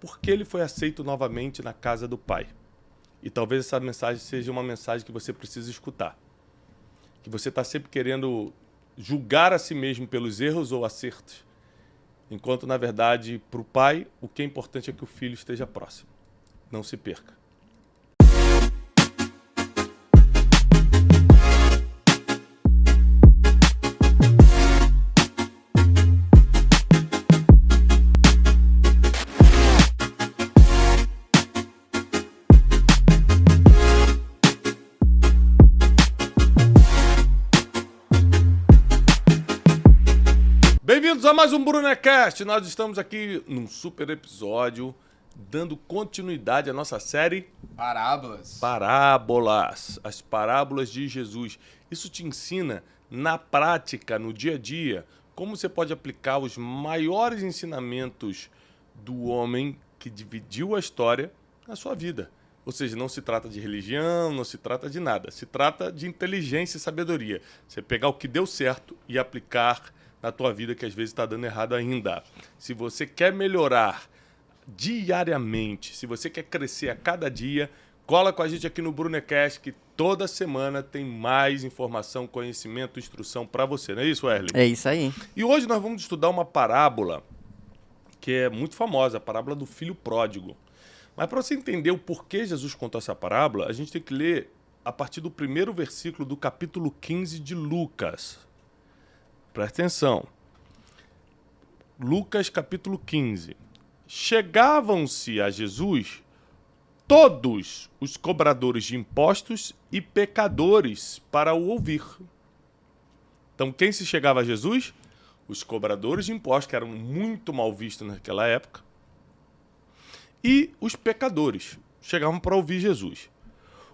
por que ele foi aceito novamente na casa do Pai. E talvez essa mensagem seja uma mensagem que você precisa escutar. Que você está sempre querendo julgar a si mesmo pelos erros ou acertos, enquanto, na verdade, para o pai, o que é importante é que o filho esteja próximo. Não se perca. Brunecast. Nós estamos aqui num super episódio dando continuidade à nossa série Parábolas. Parábolas, as parábolas de Jesus. Isso te ensina na prática, no dia a dia, como você pode aplicar os maiores ensinamentos do homem que dividiu a história na sua vida. Ou seja, não se trata de religião, não se trata de nada. Se trata de inteligência e sabedoria. Você pegar o que deu certo e aplicar na tua vida que às vezes está dando errado ainda. Se você quer melhorar diariamente, se você quer crescer a cada dia, cola com a gente aqui no Brunecast que toda semana tem mais informação, conhecimento, instrução para você. Não é isso, Erlen? É isso aí. E hoje nós vamos estudar uma parábola que é muito famosa, a parábola do filho pródigo. Mas para você entender o porquê Jesus contou essa parábola, a gente tem que ler a partir do primeiro versículo do capítulo 15 de Lucas. Presta atenção. Lucas capítulo 15. Chegavam-se a Jesus todos os cobradores de impostos e pecadores para o ouvir. Então, quem se chegava a Jesus? Os cobradores de impostos, que eram muito mal vistos naquela época, e os pecadores chegavam para ouvir Jesus.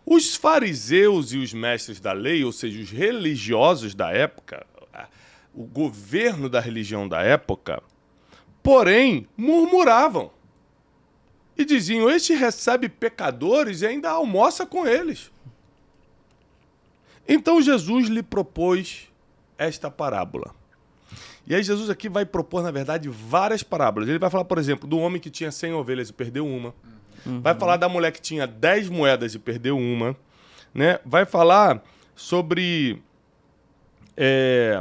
Os fariseus e os mestres da lei, ou seja, os religiosos da época, o governo da religião da época, porém murmuravam e diziam: Este recebe pecadores e ainda almoça com eles. Então Jesus lhe propôs esta parábola. E aí Jesus aqui vai propor, na verdade, várias parábolas. Ele vai falar, por exemplo, do homem que tinha 100 ovelhas e perdeu uma. Uhum. Vai falar da mulher que tinha 10 moedas e perdeu uma. Né? Vai falar sobre é,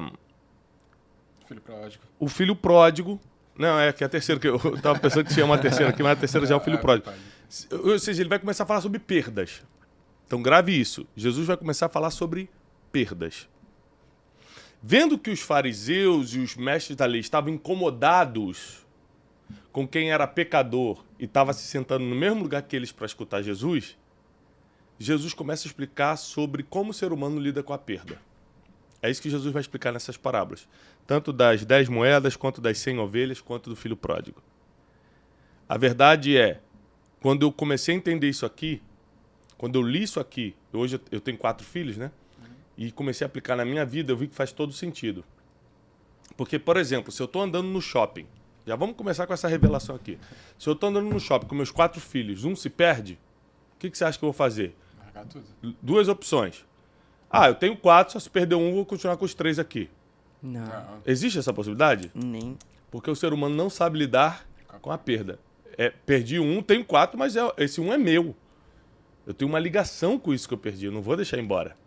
Filho pródigo. O filho pródigo. Não, é que é a terceira, que eu tava pensando que tinha uma terceira aqui, mas a terceira já é o filho pródigo. Ou seja, ele vai começar a falar sobre perdas. Então grave isso. Jesus vai começar a falar sobre perdas. Vendo que os fariseus e os mestres da lei estavam incomodados com quem era pecador e estava se sentando no mesmo lugar que eles para escutar Jesus, Jesus começa a explicar sobre como o ser humano lida com a perda. É isso que Jesus vai explicar nessas parábolas. Tanto das dez moedas, quanto das cem ovelhas, quanto do filho pródigo. A verdade é, quando eu comecei a entender isso aqui, quando eu li isso aqui, hoje eu tenho quatro filhos, né? E comecei a aplicar na minha vida, eu vi que faz todo sentido. Porque, por exemplo, se eu estou andando no shopping, já vamos começar com essa revelação aqui. Se eu estou andando no shopping com meus quatro filhos, um se perde, o que, que você acha que eu vou fazer? Largar tudo. Duas opções. Ah, eu tenho quatro, só se perder um, vou continuar com os três aqui. Não. Existe essa possibilidade? Nem. Porque o ser humano não sabe lidar com a perda. É, perdi um, tenho quatro, mas é, esse um é meu. Eu tenho uma ligação com isso que eu perdi, eu não vou deixar embora.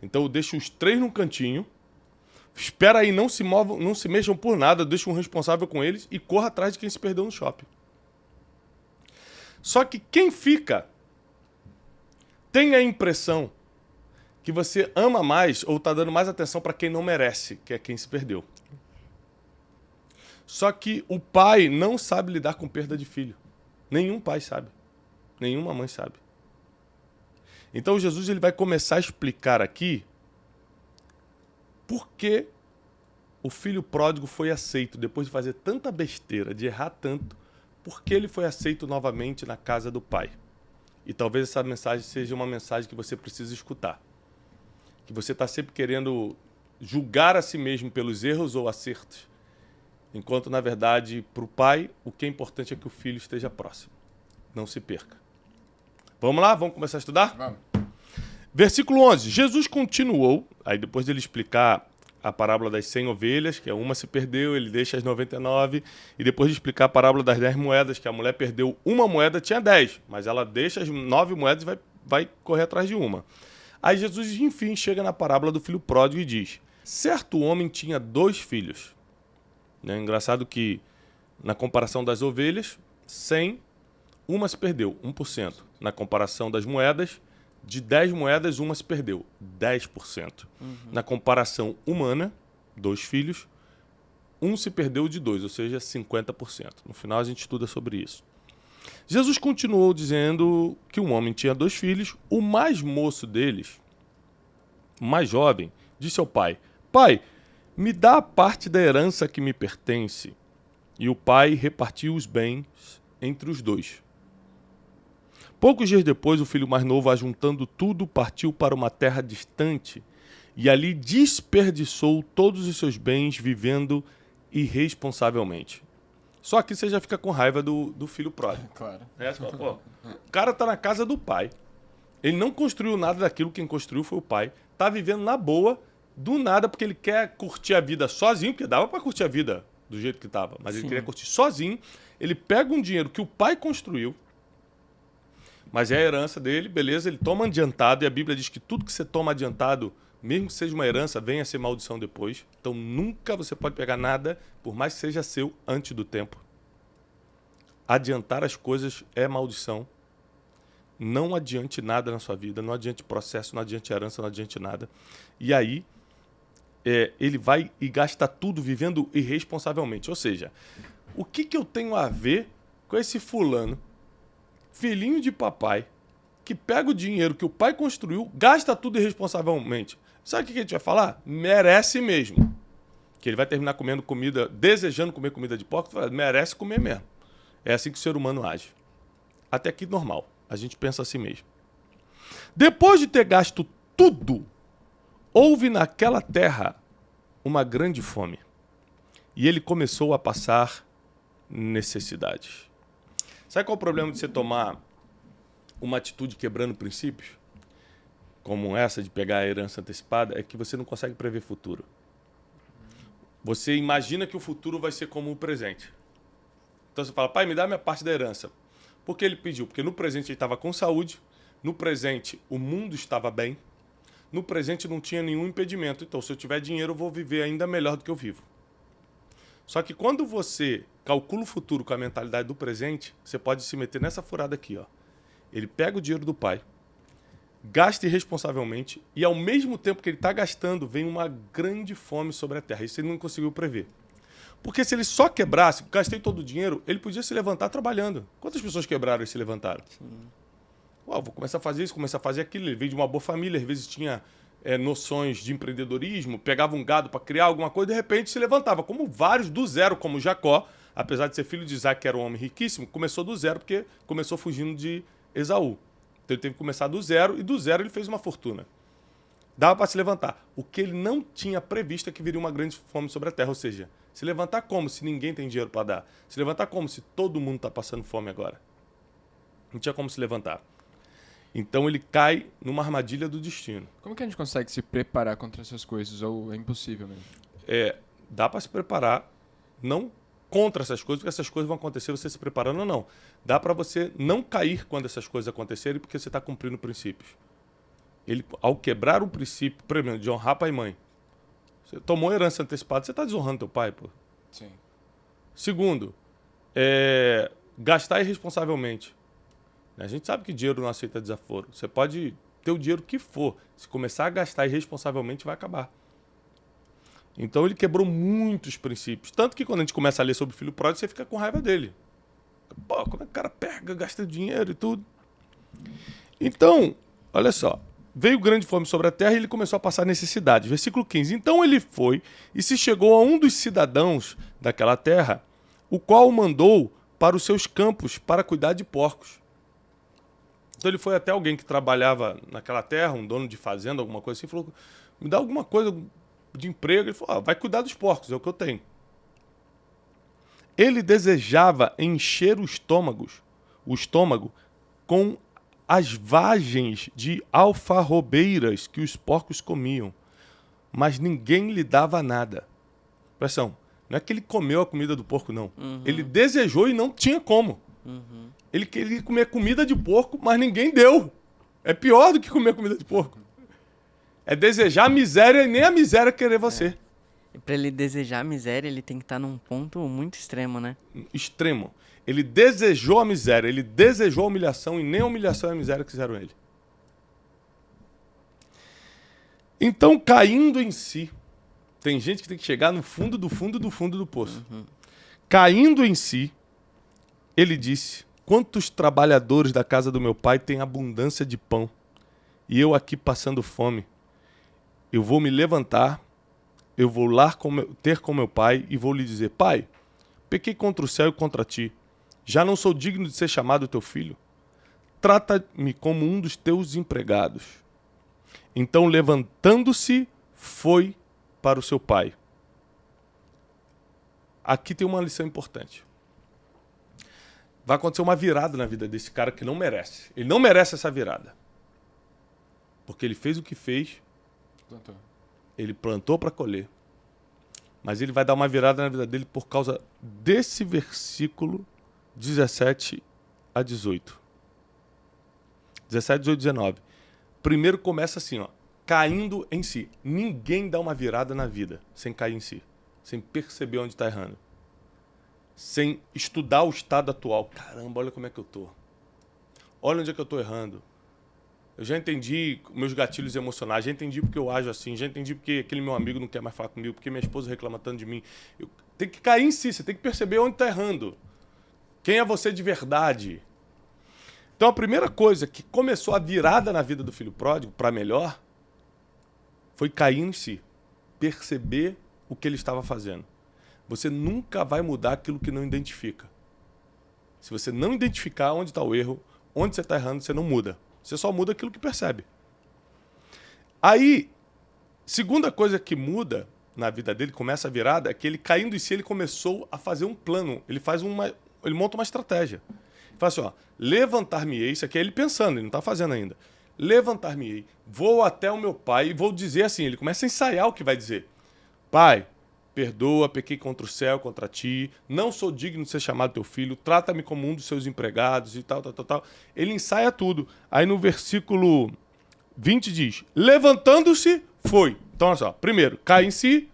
Então eu deixo os três num cantinho, espera aí, não se movam, não se mexam por nada, deixo um responsável com eles e corra atrás de quem se perdeu no shopping. Só que quem fica tem a impressão que você ama mais ou está dando mais atenção para quem não merece, que é quem se perdeu. Só que o pai não sabe lidar com perda de filho. Nenhum pai sabe. Nenhuma mãe sabe. Então Jesus ele vai começar a explicar aqui por que o filho pródigo foi aceito depois de fazer tanta besteira, de errar tanto, por que ele foi aceito novamente na casa do pai. E talvez essa mensagem seja uma mensagem que você precisa escutar que você está sempre querendo julgar a si mesmo pelos erros ou acertos, enquanto, na verdade, para o pai, o que é importante é que o filho esteja próximo. Não se perca. Vamos lá? Vamos começar a estudar? Vamos. Versículo 11. Jesus continuou, aí depois dele explicar a parábola das 100 ovelhas, que é uma se perdeu, ele deixa as 99, e depois de explicar a parábola das 10 moedas, que a mulher perdeu uma moeda, tinha 10, mas ela deixa as 9 moedas e vai, vai correr atrás de uma. Aí Jesus, enfim, chega na parábola do filho pródigo e diz: Certo homem tinha dois filhos. É engraçado que, na comparação das ovelhas, 100, uma se perdeu, 1%. Na comparação das moedas, de 10 moedas, uma se perdeu, 10%. Uhum. Na comparação humana, dois filhos, um se perdeu de dois, ou seja, 50%. No final a gente estuda sobre isso. Jesus continuou dizendo que um homem tinha dois filhos, o mais moço deles, mais jovem, disse ao pai: Pai, me dá a parte da herança que me pertence. E o pai repartiu os bens entre os dois. Poucos dias depois, o filho mais novo, ajuntando tudo, partiu para uma terra distante e ali desperdiçou todos os seus bens vivendo irresponsavelmente. Só que você já fica com raiva do, do filho pródigo. Claro. É, só, o cara tá na casa do pai. Ele não construiu nada daquilo, quem construiu foi o pai. Tá vivendo na boa, do nada, porque ele quer curtir a vida sozinho, porque dava para curtir a vida do jeito que tava, mas Sim. ele queria curtir sozinho. Ele pega um dinheiro que o pai construiu, mas é a herança dele, beleza, ele toma adiantado, e a Bíblia diz que tudo que você toma adiantado, mesmo que seja uma herança, vem a ser maldição depois. Então nunca você pode pegar nada, por mais que seja seu, antes do tempo. Adiantar as coisas é maldição. Não adiante nada na sua vida, não adiante processo, não adiante herança, não adiante nada. E aí, é, ele vai e gasta tudo vivendo irresponsavelmente. Ou seja, o que, que eu tenho a ver com esse fulano filhinho de papai, que pega o dinheiro que o pai construiu, gasta tudo irresponsavelmente. Sabe o que a gente vai falar? Merece mesmo. Que ele vai terminar comendo comida, desejando comer comida de porco, merece comer mesmo. É assim que o ser humano age. Até aqui normal. A gente pensa assim mesmo. Depois de ter gasto tudo, houve naquela terra uma grande fome. E ele começou a passar necessidades. Sabe qual é o problema de você tomar uma atitude quebrando princípios? Como essa de pegar a herança antecipada, é que você não consegue prever futuro. Você imagina que o futuro vai ser como o presente. Então você fala, pai, me dá minha parte da herança. Por que ele pediu? Porque no presente ele estava com saúde, no presente o mundo estava bem, no presente não tinha nenhum impedimento. Então, se eu tiver dinheiro, eu vou viver ainda melhor do que eu vivo. Só que quando você calcula o futuro com a mentalidade do presente, você pode se meter nessa furada aqui, ó. Ele pega o dinheiro do pai, gasta irresponsavelmente e ao mesmo tempo que ele está gastando, vem uma grande fome sobre a terra. Isso ele não conseguiu prever. Porque se ele só quebrasse, gastei todo o dinheiro, ele podia se levantar trabalhando. Quantas pessoas quebraram e se levantaram? Sim. Uau, vou começar a fazer isso, começar a fazer aquilo. Ele veio de uma boa família, às vezes tinha é, noções de empreendedorismo, pegava um gado para criar alguma coisa, de repente se levantava. Como vários do zero, como Jacó, apesar de ser filho de Isaac, que era um homem riquíssimo, começou do zero porque começou fugindo de Esaú. Então ele teve que começar do zero e do zero ele fez uma fortuna. Dava para se levantar. O que ele não tinha previsto é que viria uma grande fome sobre a terra. Ou seja, se levantar como se ninguém tem dinheiro para dar? Se levantar como se todo mundo está passando fome agora? Não tinha como se levantar. Então ele cai numa armadilha do destino. Como que a gente consegue se preparar contra essas coisas? Ou é impossível mesmo? É, dá para se preparar, não contra essas coisas, porque essas coisas vão acontecer você se preparando ou não. Dá para você não cair quando essas coisas acontecerem, porque você está cumprindo princípios. Ele, ao quebrar o princípio, primeiro, de honrar pai e mãe, você tomou herança antecipada, você está desonrando teu pai, pô. Sim. Segundo, é, gastar irresponsavelmente. A gente sabe que dinheiro não aceita desaforo. Você pode ter o dinheiro que for. Se começar a gastar irresponsavelmente, vai acabar. Então ele quebrou muitos princípios. Tanto que quando a gente começa a ler sobre o filho pródigo, você fica com raiva dele. Pô, como é que o cara pega, gasta dinheiro e tudo? Então, olha só. Veio grande fome sobre a terra e ele começou a passar necessidade. Versículo 15. Então ele foi e se chegou a um dos cidadãos daquela terra, o qual o mandou para os seus campos para cuidar de porcos. Então ele foi até alguém que trabalhava naquela terra, um dono de fazenda, alguma coisa assim, falou: me dá alguma coisa, de emprego. Ele falou: ah, vai cuidar dos porcos, é o que eu tenho. Ele desejava encher o estômago, o estômago com as vagens de alfarrobeiras que os porcos comiam. mas ninguém lhe dava nada. Pressão. Não é que ele comeu a comida do porco, não. Uhum. Ele desejou e não tinha como. Uhum. Ele queria comer comida de porco, mas ninguém deu. É pior do que comer comida de porco. É desejar a miséria e nem a miséria querer você. E pra ele desejar a miséria, ele tem que estar num ponto muito extremo, né? Extremo. Ele desejou a miséria, ele desejou a humilhação e nem a humilhação e a miséria quiseram ele. Então, caindo em si, tem gente que tem que chegar no fundo do fundo do fundo do poço. Caindo em si, ele disse: Quantos trabalhadores da casa do meu pai têm abundância de pão, e eu aqui passando fome? Eu vou me levantar, eu vou lá com meu- ter com meu pai e vou lhe dizer: Pai, pequei contra o céu e contra ti. Já não sou digno de ser chamado teu filho. Trata-me como um dos teus empregados. Então, levantando-se, foi para o seu pai. Aqui tem uma lição importante. Vai acontecer uma virada na vida desse cara que não merece. Ele não merece essa virada. Porque ele fez o que fez, Plantou. ele plantou para colher. Mas ele vai dar uma virada na vida dele por causa desse versículo 17 a 18. 17, 18, 19. Primeiro começa assim, ó, caindo em si. Ninguém dá uma virada na vida sem cair em si, sem perceber onde está errando. Sem estudar o estado atual. Caramba, olha como é que eu tô. Olha onde é que eu tô errando. Eu já entendi meus gatilhos emocionais, já entendi porque eu ajo assim, já entendi porque aquele meu amigo não quer mais falar comigo, porque minha esposa reclama tanto de mim. Eu, tem que cair em si, você tem que perceber onde está errando. Quem é você de verdade? Então a primeira coisa que começou a virada na vida do filho pródigo para melhor foi cair em si, perceber o que ele estava fazendo. Você nunca vai mudar aquilo que não identifica. Se você não identificar onde está o erro, onde você está errando, você não muda. Você só muda aquilo que percebe. Aí, segunda coisa que muda na vida dele, começa a virada, é que ele caindo em si, ele começou a fazer um plano. Ele faz uma. Ele monta uma estratégia. Ele fala assim, ó, levantar-me-ei, isso aqui é ele pensando, ele não está fazendo ainda. Levantar-me-ei, vou até o meu pai e vou dizer assim, ele começa a ensaiar o que vai dizer. Pai, perdoa, pequei contra o céu, contra ti, não sou digno de ser chamado teu filho, trata-me como um dos seus empregados e tal, tal, tal, tal. Ele ensaia tudo. Aí no versículo 20 diz: Levantando-se, foi. Então, olha só. Primeiro, cai em si.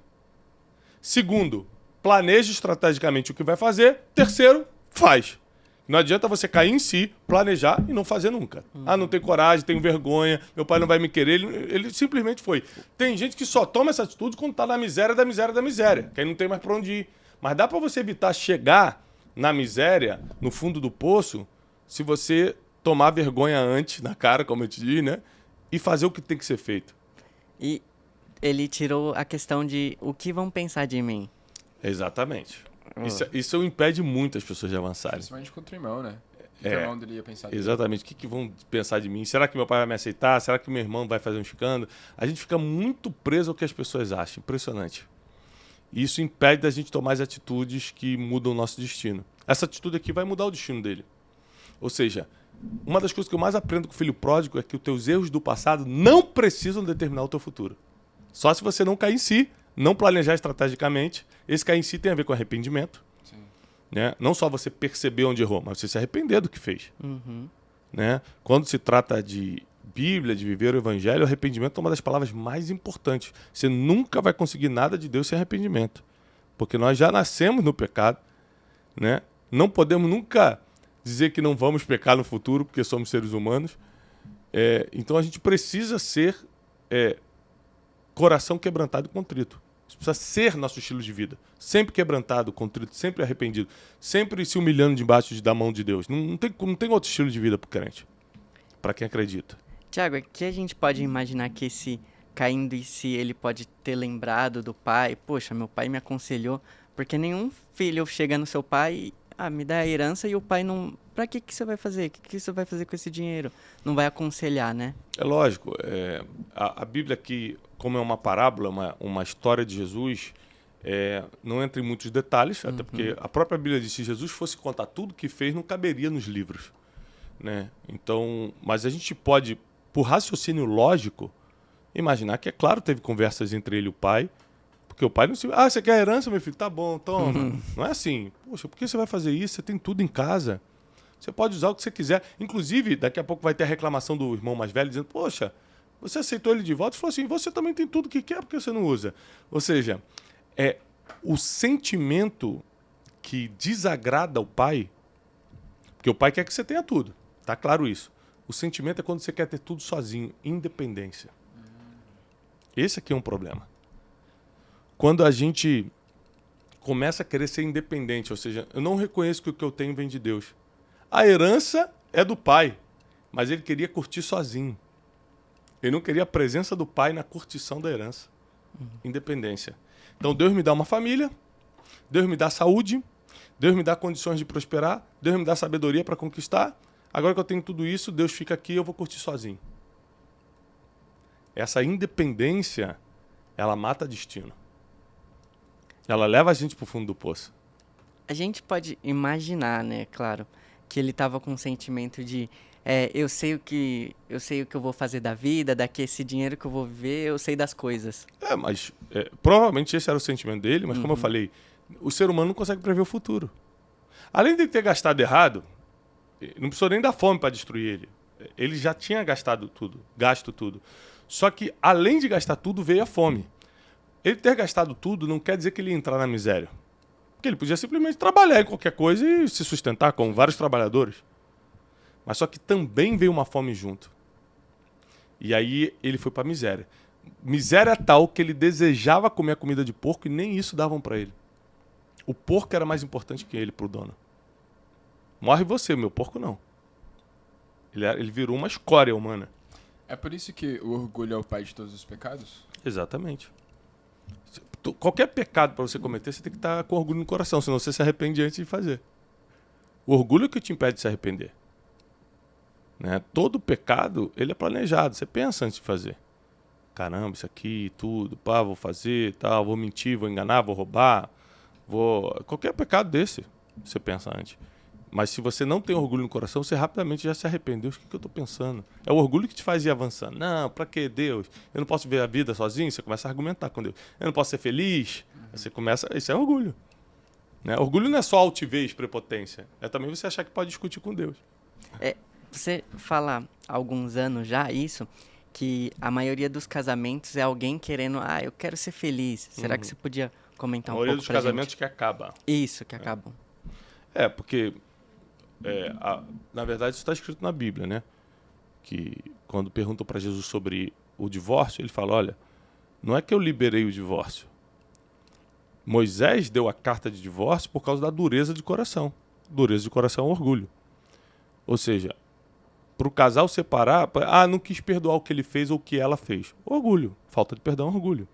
Segundo, planeja estrategicamente o que vai fazer. Terceiro, faz. Não adianta você cair em si, planejar e não fazer nunca. Ah, não tenho coragem, tenho vergonha, meu pai não vai me querer. Ele, ele simplesmente foi. Tem gente que só toma essa atitude quando tá na miséria da miséria da miséria, que aí não tem mais pra onde ir. Mas dá pra você evitar chegar na miséria, no fundo do poço, se você tomar vergonha antes, na cara, como eu te disse, né? E fazer o que tem que ser feito. E ele tirou a questão de o que vão pensar de mim. Exatamente. Isso, isso impede muito as pessoas de avançarem. Principalmente contra o irmão, né? O É. o irmão dele ia pensar dele? Exatamente. O que, que vão pensar de mim? Será que meu pai vai me aceitar? Será que meu irmão vai fazer um escândalo? A gente fica muito preso ao que as pessoas acham. Impressionante. E isso impede da gente tomar as atitudes que mudam o nosso destino. Essa atitude aqui vai mudar o destino dele. Ou seja, uma das coisas que eu mais aprendo com o filho pródigo é que os teus erros do passado não precisam determinar o teu futuro. Só se você não cair em si, não planejar estrategicamente. Esse cair em si tem a ver com arrependimento. Sim. Né? Não só você perceber onde errou, mas você se arrepender do que fez Uhum. né? Quando se trata de Bíblia, de viver o Evangelho, o arrependimento é uma das palavras mais importantes. Você nunca vai conseguir nada de Deus sem arrependimento, porque nós já nascemos no pecado, né? Não podemos nunca dizer que não vamos pecar no futuro, porque somos seres humanos. É, então a gente precisa ser é, coração quebrantado e contrito. Isso precisa ser nosso estilo de vida. Sempre quebrantado, contrito, sempre arrependido. Sempre se humilhando debaixo de- da mão de Deus. Não, não tem, não tem outro estilo de vida para crente. Para quem acredita. Tiago, aqui a gente pode imaginar que esse caindo em si, ele pode ter lembrado do pai. Poxa, meu pai me aconselhou. Porque nenhum filho chega no seu pai ah, me dá a herança e o pai não. Pra que, que você vai fazer? O que, que você vai fazer com esse dinheiro? Não vai aconselhar, né? É lógico. é, a, a Bíblia aqui, como é uma parábola, uma, uma história de Jesus, é, não entra em muitos detalhes, até porque a própria Bíblia diz que se Jesus fosse contar tudo que fez, não caberia nos livros. Né? Então, mas a gente pode, por raciocínio lógico, imaginar que, é claro, teve conversas entre ele e o pai, porque o pai não se. Ah, você quer herança, meu filho? Tá bom, toma. Não é assim. Poxa, por que você vai fazer isso? Você tem tudo em casa. Você pode usar o que você quiser. Inclusive, daqui a pouco vai ter a reclamação do irmão mais velho dizendo: Poxa, você aceitou ele de volta e falou assim: Você também tem tudo que quer, porque você não usa? Ou seja, é o sentimento que desagrada o pai, porque o pai quer que você tenha tudo. Tá claro isso. O sentimento é quando você quer ter tudo sozinho, independência. Esse aqui é um problema. Quando a gente começa a querer ser independente, ou seja, eu não reconheço que o que eu tenho vem de Deus. A herança é do pai, mas ele queria curtir sozinho. Ele não queria a presença do pai na curtição da herança. Uhum. Independência. Então Deus me dá uma família, Deus me dá saúde, Deus me dá condições de prosperar, Deus me dá sabedoria para conquistar. Agora que eu tenho tudo isso, Deus fica aqui e eu vou curtir sozinho. Essa independência, ela mata destino. Ela leva a gente para o fundo do poço. A gente pode imaginar, né, claro, que ele estava com um sentimento de é, eu sei o que eu sei o que eu vou fazer da vida, daqui esse dinheiro que eu vou viver, eu sei das coisas. É, mas é, provavelmente esse era o sentimento dele, mas uhum. como eu uhum. falei, o ser humano não consegue prever o futuro. Além de ter gastado errado, não precisou nem dar fome para destruir ele. Ele já tinha gastado tudo, gasto tudo. Só que além de gastar tudo, veio a fome. Ele ter gastado tudo não quer dizer que ele ia entrar na miséria. Porque ele podia simplesmente trabalhar em qualquer coisa e se sustentar com vários trabalhadores. Mas só que também veio uma fome junto. E aí ele foi para miséria. Miséria tal que ele desejava comer a comida de porco e nem isso davam para ele. O porco era mais importante que ele pro dono. Morre você, meu porco não. Ele, ele virou uma escória humana. É por isso que o orgulho é o pai de todos os pecados? Exatamente. Qualquer pecado para você cometer, você tem que estar com orgulho no coração, senão você se arrepende antes de fazer. O orgulho é que te impede de se arrepender. Né? Todo pecado, ele é planejado. Você pensa antes de fazer. Caramba, isso aqui, tudo, pá, vou fazer, tal, vou mentir, vou enganar, vou roubar, vou... Qualquer pecado desse, você pensa antes. Mas se você não tem orgulho no coração, você rapidamente já se arrependeu. O que, que eu estou pensando? É o orgulho que te faz ir avançando. Não, para que Deus? Eu não posso ver a vida sozinho? Você começa a argumentar com Deus. Eu não posso ser feliz? Uhum. Você começa. Isso é orgulho. Né? Orgulho não é só altivez, prepotência. É também você achar que pode discutir com Deus. É, você fala há alguns anos já isso, que a maioria dos casamentos é alguém querendo, ah, eu quero ser feliz. Será uhum. que você podia comentar um pouco A maioria dos casamentos gente? que acabam. Isso, que acabam. É, porque é, a, na verdade, isso está escrito na Bíblia, né? Que quando perguntam para Jesus sobre o divórcio, ele fala: olha, não é que eu liberei o divórcio. Moisés deu a carta de divórcio por causa da dureza de coração. Dureza de coração é orgulho. Ou seja, para o casal separar, ah, não quis perdoar o que ele fez ou o que ela fez. Orgulho. Falta de perdão, orgulho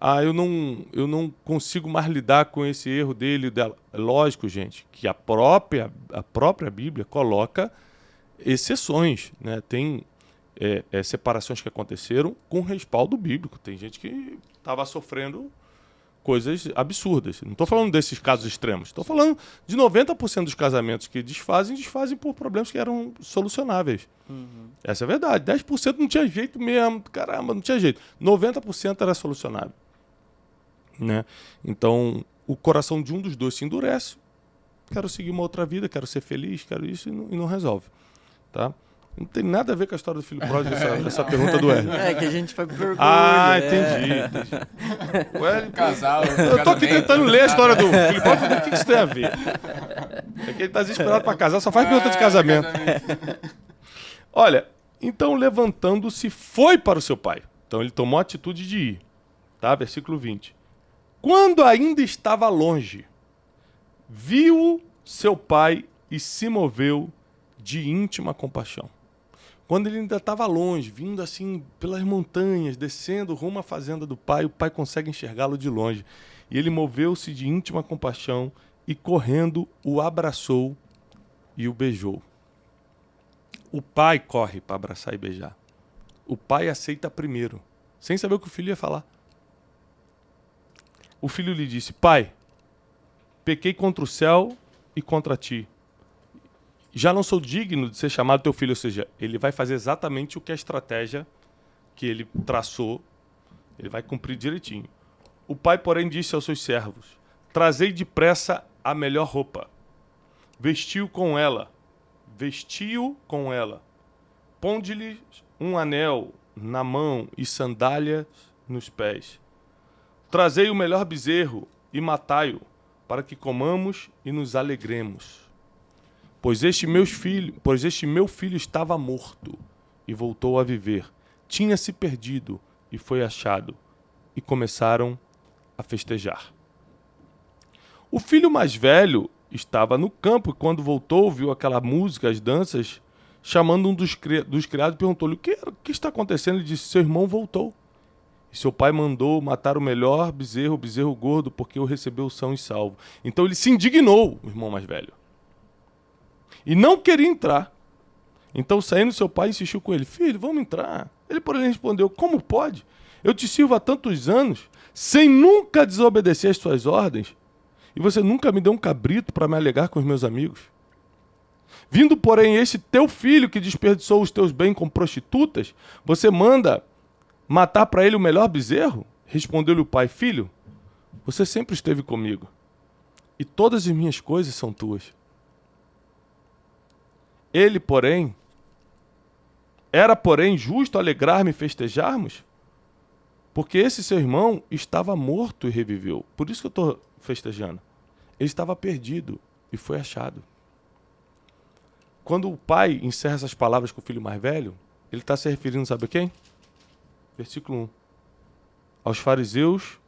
ah, eu não, eu não consigo mais lidar com esse erro dele e dela. Lógico, gente, que a própria, a própria Bíblia coloca exceções. Né? Tem é, é, separações que aconteceram com respaldo bíblico. Tem gente que estava sofrendo coisas absurdas. Não estou falando desses casos extremos. Estou falando de 90% dos casamentos que desfazem, desfazem por problemas que eram solucionáveis. Uhum. Essa é a verdade. 10% não tinha jeito mesmo. Caramba, não tinha jeito. 90% era solucionável. Né? Então, o coração de um dos dois se endurece. Quero seguir uma outra vida, quero ser feliz, quero isso e não, e não resolve. Tá? Não tem nada a ver com a história do filho pródigo, essa, essa pergunta do Hélio. É, que a gente foi por orgulho. Ah, entendi. É. entendi. O Hélio, casal. Eu tô aqui tentando ler a história do filho pródigo, o que isso tem a ver? É que ele tá desesperado para casar, só faz pergunta de ah, casamento. Olha, então levantando-se, foi para o seu pai. Então ele tomou a atitude de ir. Tá? Versículo 20. Quando ainda estava longe, viu seu pai e se moveu de íntima compaixão. Quando ele ainda estava longe, vindo assim pelas montanhas, descendo rumo à fazenda do pai, o pai consegue enxergá-lo de longe. E ele moveu-se de íntima compaixão e, correndo, o abraçou e o beijou. O pai corre para abraçar e beijar. O pai aceita primeiro, sem saber o que o filho ia falar. O filho lhe disse: Pai, pequei contra o céu e contra ti. Já não sou digno de ser chamado teu filho. Ou seja, ele vai fazer exatamente o que a estratégia que ele traçou, ele vai cumprir direitinho. O pai, porém, disse aos seus servos: Trazei depressa a melhor roupa. Vestiu com ela. Vestiu com ela. Ponde-lhe um anel na mão e sandálias nos pés. Trazei o melhor bezerro e matai-o, para que comamos e nos alegremos. Pois este, meus filho, pois este meu filho estava morto e voltou a viver. Tinha se perdido e foi achado. E começaram a festejar. O filho mais velho estava no campo e quando voltou, viu aquela música, as danças, chamando um dos, cri dos criados, perguntou-lhe: o que, o que está acontecendo? Ele disse: Seu irmão voltou. E seu pai mandou matar o melhor bezerro, o bezerro gordo, porque o recebeu são e salvo. Então ele se indignou, o irmão mais velho. E não queria entrar. Então, saindo, seu pai insistiu com ele: Filho, vamos entrar. Ele, porém, respondeu: Como pode? Eu te sirvo há tantos anos, sem nunca desobedecer às suas ordens, e você nunca me deu um cabrito para me alegar com os meus amigos. Vindo, porém, esse teu filho que desperdiçou os teus bens com prostitutas, você manda matar para ele o melhor bezerro? Respondeu-lhe o pai: Filho, você sempre esteve comigo, e todas as minhas coisas são tuas. Ele, porém, era, porém, justo alegrar-me e festejarmos? Porque esse seu irmão estava morto e reviveu. Por isso que eu estou festejando. Ele estava perdido e foi achado. Quando o pai encerra essas palavras com o filho mais velho, ele está se referindo, sabe a quem? Versículo 1. Aos fariseus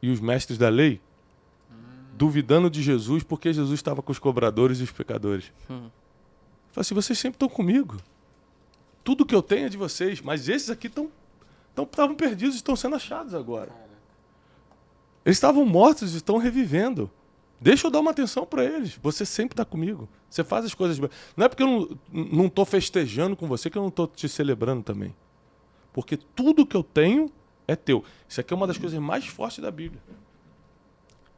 e os mestres da lei, duvidando de Jesus porque Jesus estava com os cobradores e os pecadores. Hum. Fala assim, vocês sempre estão comigo. Tudo que eu tenho é de vocês, mas esses aqui estão estavam perdidos estão sendo achados agora. Eles estavam mortos e estão revivendo. Deixa eu dar uma atenção para eles. Você sempre está comigo. Você faz as coisas. Não é porque eu não estou festejando com você que eu não estou te celebrando também. Porque tudo que eu tenho é teu. Isso aqui é uma das coisas mais fortes da Bíblia.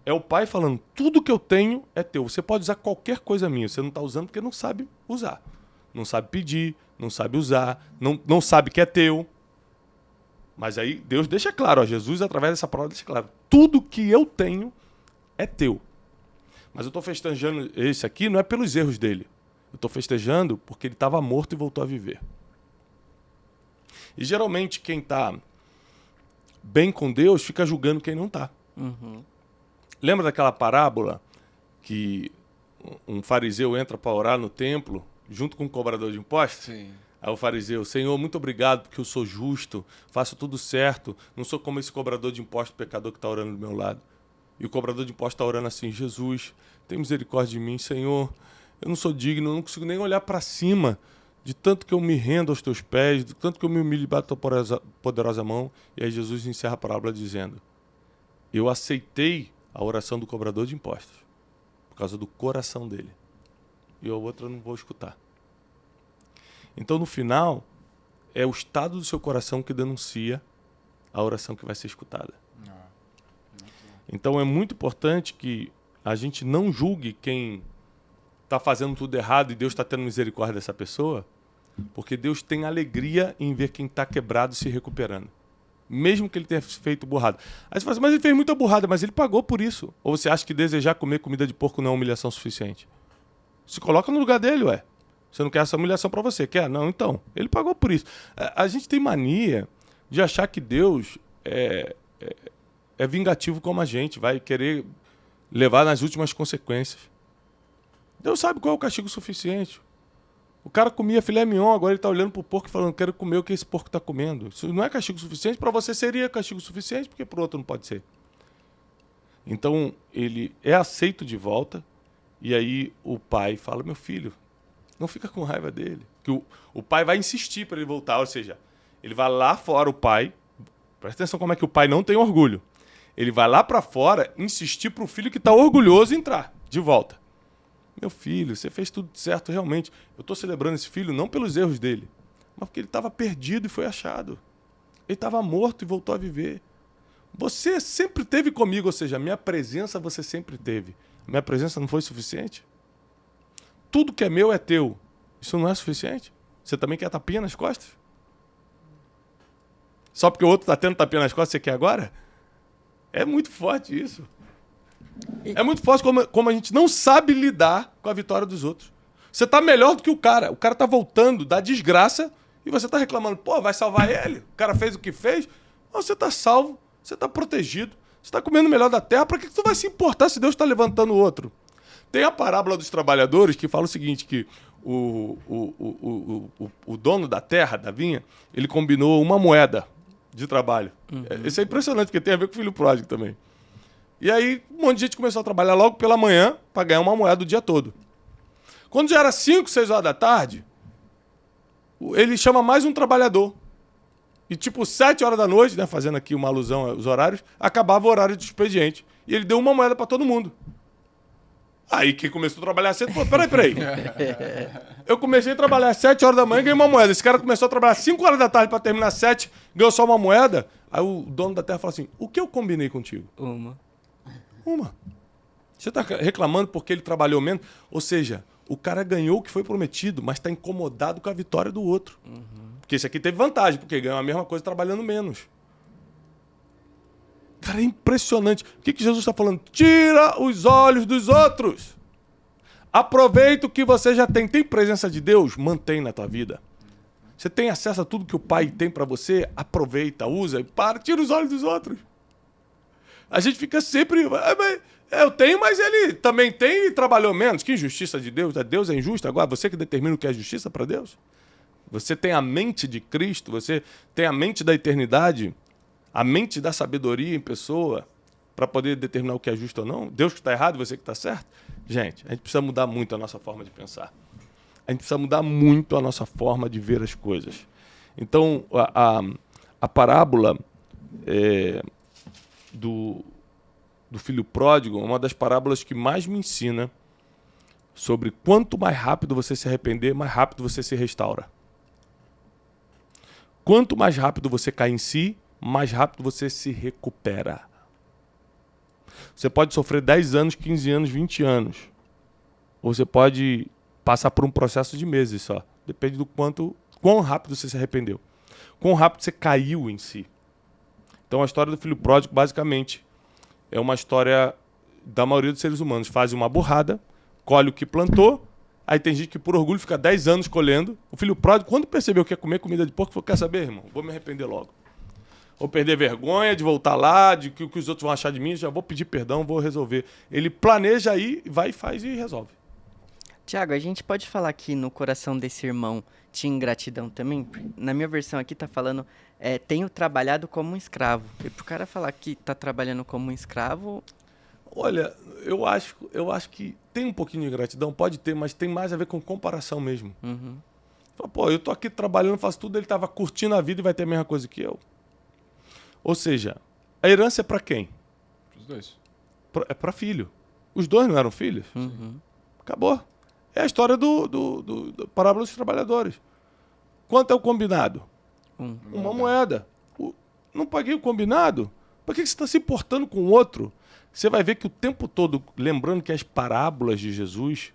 É o pai falando: tudo que eu tenho é teu. Você pode usar qualquer coisa minha. Você não está usando porque não sabe usar. Não sabe pedir, não sabe usar, não, não sabe que é teu. Mas aí Deus deixa claro, ó, Jesus, através dessa palavra, deixa claro: tudo que eu tenho é teu. Mas eu estou festejando esse aqui não é pelos erros dele. Eu estou festejando porque ele estava morto e voltou a viver. E geralmente quem está bem com Deus fica julgando quem não está. Uhum. Lembra daquela parábola que um fariseu entra para orar no templo junto com um cobrador de impostos? Sim. Aí o fariseu, Senhor, muito obrigado porque eu sou justo, faço tudo certo, não sou como esse cobrador de impostos pecador que está orando do meu lado. E o cobrador de impostos está orando assim: Jesus, tem misericórdia de mim, Senhor. Eu não sou digno, eu não consigo nem olhar para cima de tanto que eu me rendo aos teus pés, de tanto que eu me humilho e bato a tua poderosa mão. E aí Jesus encerra a parábola dizendo: Eu aceitei a oração do cobrador de impostos por causa do coração dele. E a outra eu não vou escutar. Então, no final, é o estado do seu coração que denuncia a oração que vai ser escutada. Então, é muito importante que a gente não julgue quem está fazendo tudo errado e Deus está tendo misericórdia dessa pessoa, porque Deus tem alegria em ver quem está quebrado se recuperando. Mesmo que ele tenha feito burrada. Aí você fala assim, mas ele fez muita burrada, mas ele pagou por isso. Ou você acha que desejar comer comida de porco não é humilhação suficiente? Se coloca no lugar dele, ué. Você não quer essa humilhação para você, quer? Não, então. Ele pagou por isso. A, gente tem mania de achar que Deus é, é, é vingativo como a gente, vai querer levar nas últimas consequências. Deus sabe qual é o castigo suficiente. O cara comia filé mignon, agora ele está olhando para o porco e falando: quero comer o que esse porco está comendo. Isso não é castigo suficiente, para você seria castigo suficiente, porque para o outro não pode ser. Então ele é aceito de volta, e aí o pai fala: meu filho, não fica com raiva dele. Que o, o pai vai insistir para ele voltar, ou seja, ele vai lá fora, o pai. Presta atenção como é que o pai não tem orgulho. Ele vai lá para fora insistir para o filho que está orgulhoso entrar de volta. Meu filho, você fez tudo certo realmente. Eu estou celebrando esse filho não pelos erros dele, mas porque ele estava perdido e foi achado. Ele estava morto e voltou a viver. Você sempre teve comigo, ou seja, a minha presença você sempre teve. A minha presença não foi suficiente? Tudo que é meu é teu. Isso não é suficiente? Você também quer tapinha nas costas? Só porque o outro tá tendo tapinha nas costas, você quer agora? É muito forte isso. É muito forte como, como a gente não sabe lidar com a vitória dos outros. Você tá melhor do que o cara. O cara tá voltando da desgraça e você tá reclamando, pô, vai salvar ele? O cara fez o que fez? Não, você tá salvo, você tá protegido, você tá comendo o melhor da terra, para que, que tu vai se importar se Deus está levantando o outro? Tem a parábola dos trabalhadores que fala o seguinte, que o, o, o, o, o dono da terra, da vinha, ele combinou uma moeda de trabalho. Uhum. Isso é impressionante, porque tem a ver com o filho pródigo também. E aí, um monte de gente começou a trabalhar logo pela manhã para ganhar uma moeda o dia todo. Quando já era 5, 6 horas da tarde, ele chama mais um trabalhador. E tipo, 7 horas da noite, né, fazendo aqui uma alusão aos horários, acabava o horário de expediente. E ele deu uma moeda para todo mundo. Aí quem começou a trabalhar cedo falou: peraí, peraí. Eu comecei a trabalhar às 7 horas da manhã e ganhei uma moeda. Esse cara começou a trabalhar às 5 horas da tarde para terminar às 7, ganhou só uma moeda. Aí o dono da terra falou assim: o que eu combinei contigo? Uma. Uma. Você está reclamando porque ele trabalhou menos? Ou seja, o cara ganhou o que foi prometido, mas está incomodado com a vitória do outro. Uhum. Porque esse aqui teve vantagem, porque ganhou a mesma coisa trabalhando menos. Cara, é impressionante. O que, que Jesus está falando? Tira os olhos dos outros. Aproveita o que você já tem. Tem presença de Deus? Mantém na tua vida. Você tem acesso a tudo que o Pai tem para você? Aproveita, usa e para, tira os olhos dos outros. A gente fica sempre. É, eu tenho, mas ele também tem e trabalhou menos. Que injustiça de Deus. Deus é injusto agora? Você que determina o que é justiça para Deus? Você tem a mente de Cristo, você tem a mente da eternidade, a mente da sabedoria em pessoa para poder determinar o que é justo ou não? Deus que está errado, você que está certo? Gente, a gente precisa mudar muito a nossa forma de pensar. A gente precisa mudar muito a nossa forma de ver as coisas. Então, a, a, a parábola é, do, do filho pródigo é uma das parábolas que mais me ensina sobre quanto mais rápido você se arrepender, mais rápido você se restaura. Quanto mais rápido você cai em si, mais rápido você se recupera. Você pode sofrer 10 anos, 15 anos, 20 anos. Ou você pode passar por um processo de meses só. Depende do quanto, quão rápido você se arrependeu. Quão rápido você caiu em si. Então a história do filho pródigo, basicamente, é uma história da maioria dos seres humanos. Faz uma burrada, colhe o que plantou, aí tem gente que por orgulho fica 10 anos colhendo. O filho pródigo, quando percebeu que ia comer comida de porco, falou: Quer saber, irmão? Vou me arrepender logo. Vou perder vergonha de voltar lá, de que o que os outros vão achar de mim, já vou pedir perdão, vou resolver. Ele planeja aí, vai, faz e resolve. Tiago, a gente pode falar que no coração desse irmão tinha ingratidão também? Na minha versão aqui tá falando, é, tenho trabalhado como um escravo. E pro cara falar que tá trabalhando como um escravo... Olha, eu acho, eu acho que tem um pouquinho de ingratidão, pode ter, mas tem mais a ver com comparação mesmo. Uhum. Fala, pô, eu tô aqui trabalhando, faço tudo, ele tava curtindo a vida e vai ter a mesma coisa que eu. Ou seja, a herança é para quem? Os dois. Pra, é para filho. Os dois não eram filhos? Uhum. Acabou. É a história do, do, do, do parábola dos trabalhadores. Quanto é o combinado? Um. Uma moeda. O, não paguei o combinado? Por que, que você está se importando com o outro? Você vai ver que o tempo todo, lembrando que as parábolas de Jesus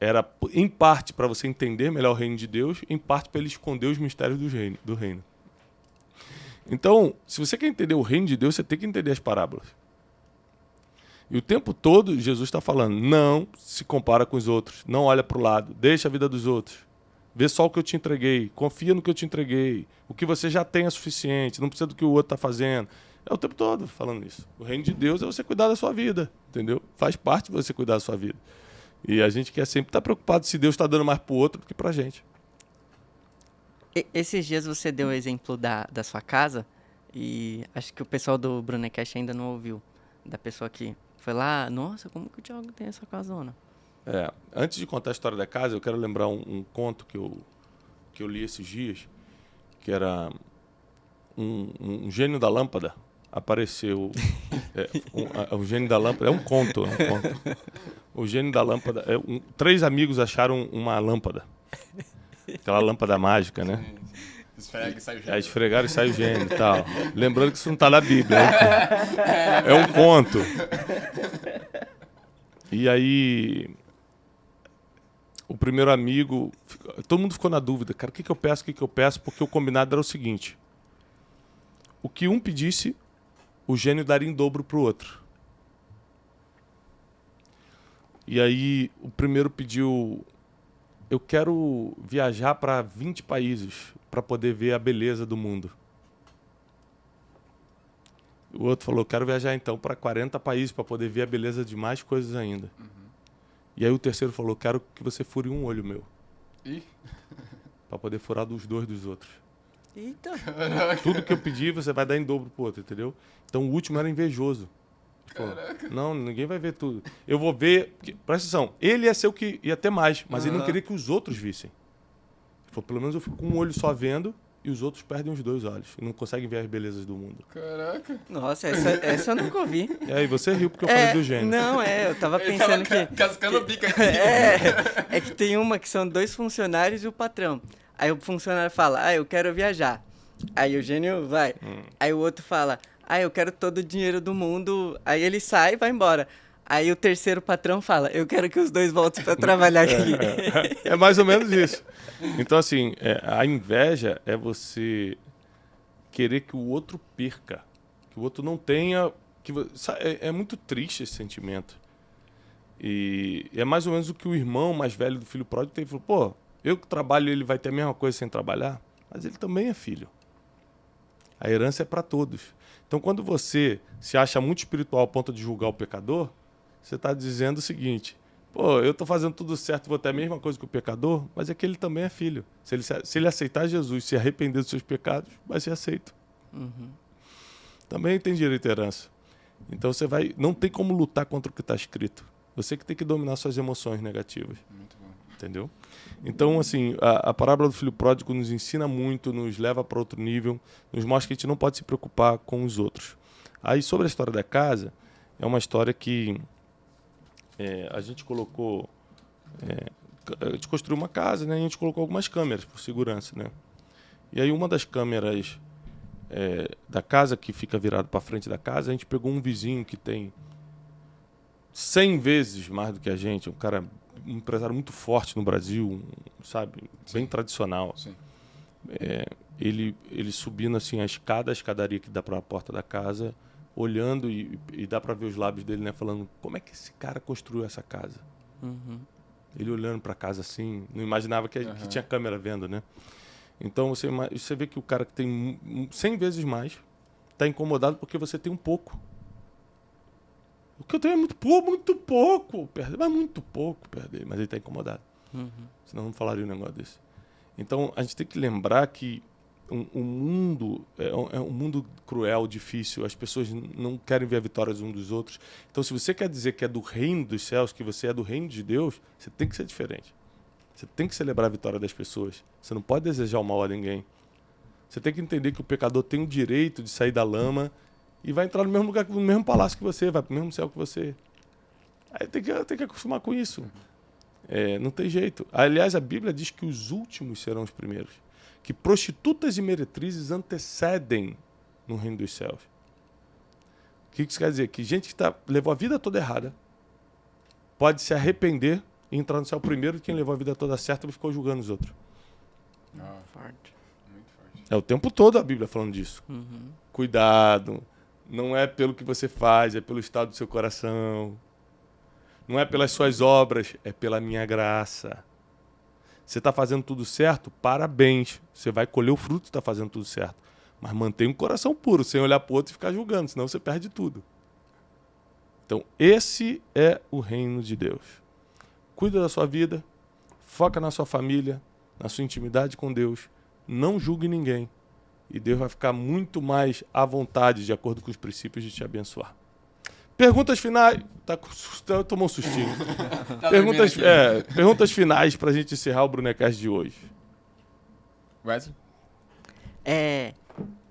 era em parte para você entender melhor o reino de Deus, em parte para ele esconder os mistérios do reino, do reino. Então, se você quer entender o reino de Deus, você tem que entender as parábolas. E o tempo todo Jesus está falando: não se compara com os outros, não olha para o lado, deixa a vida dos outros. Vê só o que eu te entreguei, confia no que eu te entreguei. O que você já tem é suficiente, não precisa do que o outro está fazendo. É o tempo todo falando isso. O reino de Deus é você cuidar da sua vida, entendeu? Faz parte de você cuidar da sua vida. E a gente quer sempre estar tá preocupado se Deus está dando mais para o outro do que para a gente. esses dias você deu o exemplo da, da sua casa, e acho que o pessoal do Brunecast ainda não ouviu, da pessoa que foi lá, nossa, como que o Thiago tem essa casona? É, antes de contar a história da casa, eu quero lembrar um, um conto que eu, que eu li esses dias, que era um, um gênio da lâmpada. Apareceu. É, um, o gênio da lâmpada é um conto. É um conto. O gênio da lâmpada. É um, três amigos acharam uma lâmpada. Aquela lâmpada mágica, né? Esfrega e sai o gênio. É, esfregar e sai o gênio e tal. Lembrando que isso não está na Bíblia. É, é um conto. E aí. O primeiro amigo. Todo mundo ficou na dúvida, cara, o que, que eu peço, o que, que eu peço? Porque o combinado era o seguinte: o que um pedisse, o gênio daria em dobro pro outro. E aí o primeiro pediu: Eu quero viajar para 20 países para poder ver a beleza do mundo. O outro falou: Quero viajar então para 40 países para poder ver a beleza de mais coisas ainda. E aí o terceiro falou: Quero que você fure um olho meu Ih, para poder furar dos dois dos outros. Eita. Tudo que eu pedi, você vai dar em dobro pro outro, entendeu? Então o último era invejoso. Não, ninguém vai ver tudo. Eu vou ver. porque- Presta atenção, ele ia ser o que ia ter mais, mas ele não queria que os outros vissem. Ele falou, pelo menos eu fico com um olho só vendo e os outros perdem os dois olhos e não conseguem ver as belezas do mundo. caraca. Nossa, essa, essa eu nunca ouvi. E aí, você riu porque eu é, falei do gênio. Não, é, eu tava Ele tava pensando ca- que. cascando o bico aqui. É, é que tem uma que são dois funcionários e o patrão. Aí o funcionário fala, ah, eu quero viajar. Aí o gênio vai. Hum. Aí o outro fala, ah, eu quero todo o dinheiro do mundo. Aí ele sai e vai embora. Aí o terceiro patrão fala, eu quero que os dois voltem pra trabalhar aqui. É mais ou menos isso. Então, assim, é, a inveja é você querer que o outro perca, que o outro não tenha. Que, é, é muito triste esse sentimento. E é mais ou menos o que o irmão mais velho do filho pródigo tem. Falou: pô, eu que trabalho, ele vai ter a mesma coisa sem trabalhar, mas ele também é filho. A herança é para todos. Então, quando você se acha muito espiritual ao ponto de julgar o pecador, você está dizendo o seguinte: pô, eu estou fazendo tudo certo, vou ter a mesma coisa que o pecador, mas é que ele também é filho. Se ele, se ele aceitar Jesus, se arrepender dos seus pecados, vai ser aceito. Uhum. Também tem direito à herança. Então você vai, não tem como lutar contra o que está escrito. Você que tem que dominar suas emoções negativas bom. Entendeu? Então, assim, a, a parábola do filho pródigo nos ensina muito, nos leva para outro nível, nos mostra que a gente não pode se preocupar com os outros. Aí, sobre a história da casa, é uma história que é, a gente colocou. é, a gente construiu uma casa, né? E a gente colocou algumas câmeras por segurança, né? E aí, uma das câmeras é, da casa que fica virado para frente da casa, a gente pegou um vizinho que tem 100 vezes mais do que a gente, um cara, um empresário muito forte no Brasil, sabe, bem tradicional. Sim. É, ele, ele subindo assim a escada, a escadaria que dá para a porta da casa, olhando e, e dá para ver os lábios dele, né, falando como é que esse cara construiu essa casa. Uhum. Ele olhando para casa assim, não imaginava que, que Aham. tinha câmera vendo, né? Então você, você vê que o cara que tem mu- mu- 100 vezes mais está incomodado porque você tem um pouco. O que eu tenho é muito pouco, muito pouco, perder, mas muito pouco perder, mas ele está incomodado. Uhum. Senão não falaria um negócio desse. Então a gente tem que lembrar que o um, mundo é um, é um mundo cruel, difícil. As pessoas não querem ver a vitória uns dos outros. Então, se você quer dizer que é do reino dos céus, que você é do reino de Deus, você tem que ser diferente. Você tem que celebrar a vitória das pessoas. Você não pode desejar o mal a ninguém. Você tem que entender que o pecador tem o direito de sair da lama e vai entrar no mesmo lugar, no mesmo palácio que você, vai para o mesmo céu que você. Aí tem que, tem que acostumar com isso. É, não tem jeito. Aliás, a Bíblia diz que os últimos serão os primeiros. Que prostitutas e meretrizes antecedem no reino dos céus. O que isso quer dizer? Que gente que tá, levou a vida toda errada pode se arrepender e entrar no céu primeiro e quem levou a vida toda certa e ficou julgando os outros. Ah, Forte. muito forte. É o tempo todo a Bíblia falando disso. Uhum. Cuidado. Não é pelo que você faz, é pelo estado do seu coração. Não é pelas suas obras, é pela minha graça. Você está fazendo tudo certo? Parabéns. Você vai colher o fruto estar fazendo tudo certo. Mas mantenha um coração puro, sem olhar para o outro e ficar julgando, senão você perde tudo. Então, esse é o reino de Deus. Cuida da sua vida, foca na sua família, na sua intimidade com Deus. Não julgue ninguém. E Deus vai ficar muito mais à vontade, de acordo com os princípios, de te abençoar. Perguntas finais. Tá, tomou um sustinho. Tá perguntas, é, perguntas finais para a gente encerrar o Brunecast de hoje. Wesley? É.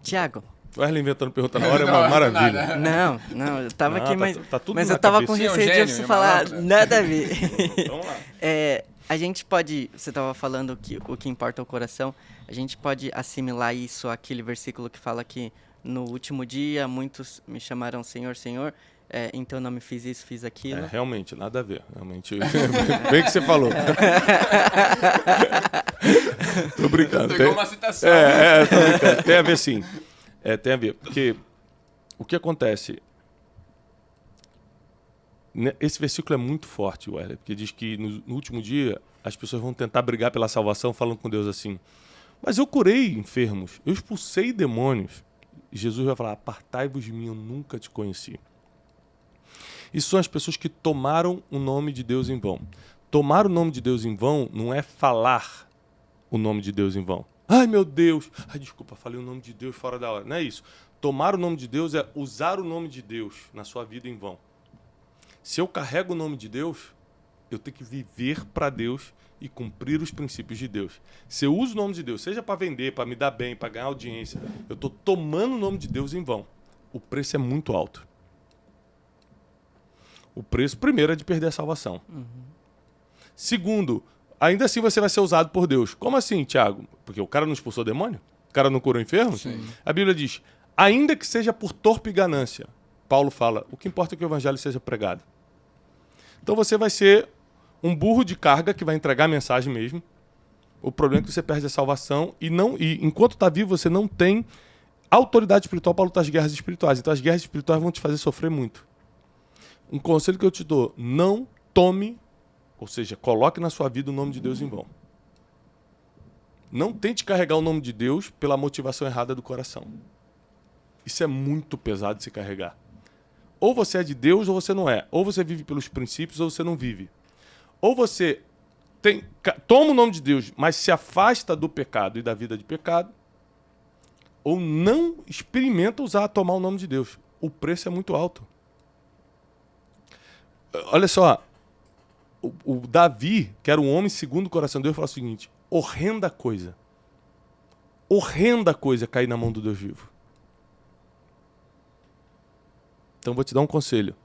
Tiago. O Wesley inventando pergunta na hora é Não, uma não, maravilha. Não, não, eu tava Não, aqui, tá mas. tu- tá tudo mas eu tava cabeça. com é um receio gênio, de você é uma falar lâmpada. nada a ver. Vamos lá. É, a gente pode. Você tava falando que o que importa é o coração. A gente pode assimilar isso àquele versículo que fala que no último dia muitos me chamaram Senhor, Senhor. É, então não me fiz isso, fiz aquilo. É, realmente, nada a ver. Realmente. Bem que você falou. Tô brincando. Pegou Tem, uma citação. é, é, tô brincando. Tem a ver sim. É, tem a ver. Porque o que acontece? Ne- Esse versículo é muito forte, Weller, porque diz que no, no último dia as pessoas vão tentar brigar pela salvação falando com Deus assim. Mas eu curei enfermos, eu expulsei demônios. E Jesus vai falar: Apartai-vos de mim, eu nunca te conheci. Isso são as pessoas que tomaram o nome de Deus em vão. Tomar o nome de Deus em vão não é falar o nome de Deus em vão. Ai, meu Deus. Ai, desculpa, falei o nome de Deus fora da hora. Não é isso. Tomar o nome de Deus é usar o nome de Deus na sua vida em vão. Se eu carrego o nome de Deus, eu tenho que viver para Deus e cumprir os princípios de Deus. Se eu uso o nome de Deus, seja para vender, para me dar bem, para ganhar audiência, eu estou tomando o nome de Deus em vão. O preço é muito alto. O preço, primeiro, é de perder a salvação. Segundo, ainda assim você vai ser usado por Deus. Como assim, Tiago? Porque o cara não expulsou demônio? O cara não curou enfermo? Sim. A Bíblia diz: ainda que seja por torpe ganância. Paulo fala: o que importa é que o evangelho seja pregado. Então você vai ser um burro de carga que vai entregar a mensagem mesmo. O problema é que você perde a salvação e não e enquanto está vivo você não tem autoridade espiritual para lutar as guerras espirituais. Então as guerras espirituais vão te fazer sofrer muito. Um conselho que eu te dou: não tome, ou seja, coloque na sua vida o nome de Deus em vão. Não tente carregar o nome de Deus pela motivação errada do coração. Isso é muito pesado de se carregar. Ou você é de Deus ou você não é. Ou você vive pelos princípios ou você não vive. Ou você tem, toma o nome de Deus, mas se afasta do pecado e da vida de pecado, ou não experimenta usar tomar o nome de Deus. O preço é muito alto. Olha só, o, o Davi, que era um homem segundo o coração de Deus, fala o seguinte: horrenda coisa. Horrenda coisa cair na mão do Deus vivo. Então vou te dar um conselho.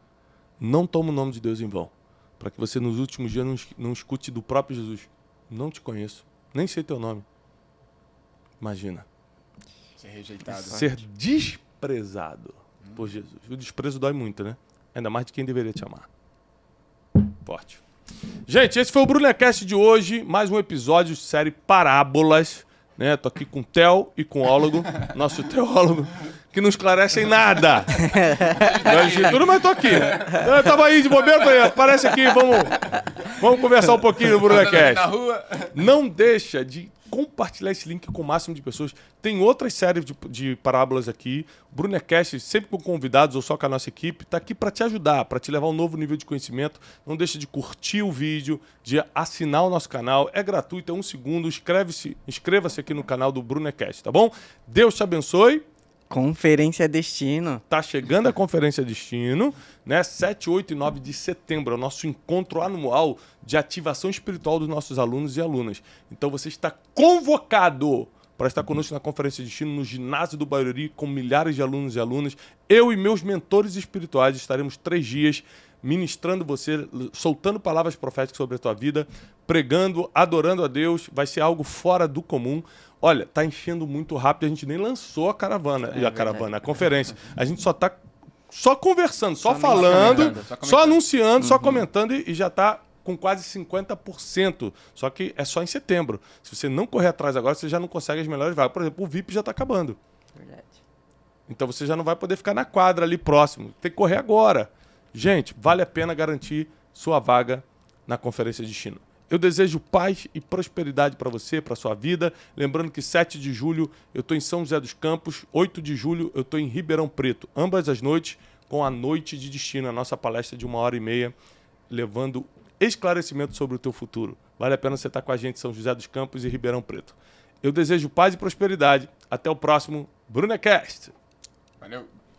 Não toma o nome de Deus em vão. Para que você nos últimos dias não, não escute do próprio Jesus. Não te conheço. Nem sei teu nome. Imagina. Ser rejeitado. Ser desprezado por Jesus. O desprezo dói muito, né? Ainda mais de quem deveria te amar. Forte. Gente, esse foi o Brunecast de hoje. Mais um episódio de série Parábolas. Né? Tô aqui com o Theo e com o Ólogo, nosso teólogo, que não esclarecem nada. Nós de tudo, mas tô aqui. Eu tava aí de bobeira, falei, aparece aqui, vamos, vamos conversar um pouquinho no Brunecast. Na rua. Não deixa de compartilhar esse link com o máximo de pessoas. Tem outras séries de, de parábolas aqui. Brunecast, sempre com convidados ou só com a nossa equipe, está aqui para te ajudar, para te levar a um novo nível de conhecimento. Não deixa de curtir o vídeo, de assinar o nosso canal. É gratuito, é um segundo. Inscreve-se, inscreva-se aqui no canal do Brunecast, tá bom? Deus te abençoe. Conferência Destino. Tá chegando a Conferência Destino, né? 7, 8 e 9 de setembro, é o nosso encontro anual de ativação espiritual dos nossos alunos e alunas. Então você está convocado para estar conosco na Conferência Destino no ginásio do Barueri com milhares de alunos e alunas. Eu e meus mentores espirituais estaremos três dias ministrando você, soltando palavras proféticas sobre a tua vida, pregando, adorando a Deus. Vai ser algo fora do comum. Olha, tá enchendo muito rápido, a gente nem lançou a caravana, e a caravana, a conferência. A gente só tá só conversando, só, Só falando, comentando, só, só anunciando, só comentando e, e já tá com quase 50%. Só que é só em setembro. Se você não correr atrás agora, você já não consegue as melhores vagas. Por exemplo, o VIP já tá acabando. Verdade. Então você já não vai poder ficar na quadra ali próximo. Tem que correr agora. Gente, vale a pena garantir sua vaga na Conferência de China. Eu desejo paz e prosperidade para você, para sua vida. Lembrando que 7 de julho eu estou em São José dos Campos, 8 de julho eu estou em Ribeirão Preto. Ambas as noites com a Noite de Destino, a nossa palestra de uma hora e meia, levando esclarecimento sobre o teu futuro. Vale a pena você estar com a gente São José dos Campos e Ribeirão Preto. Eu desejo paz e prosperidade. Até o próximo Brunecast. Valeu.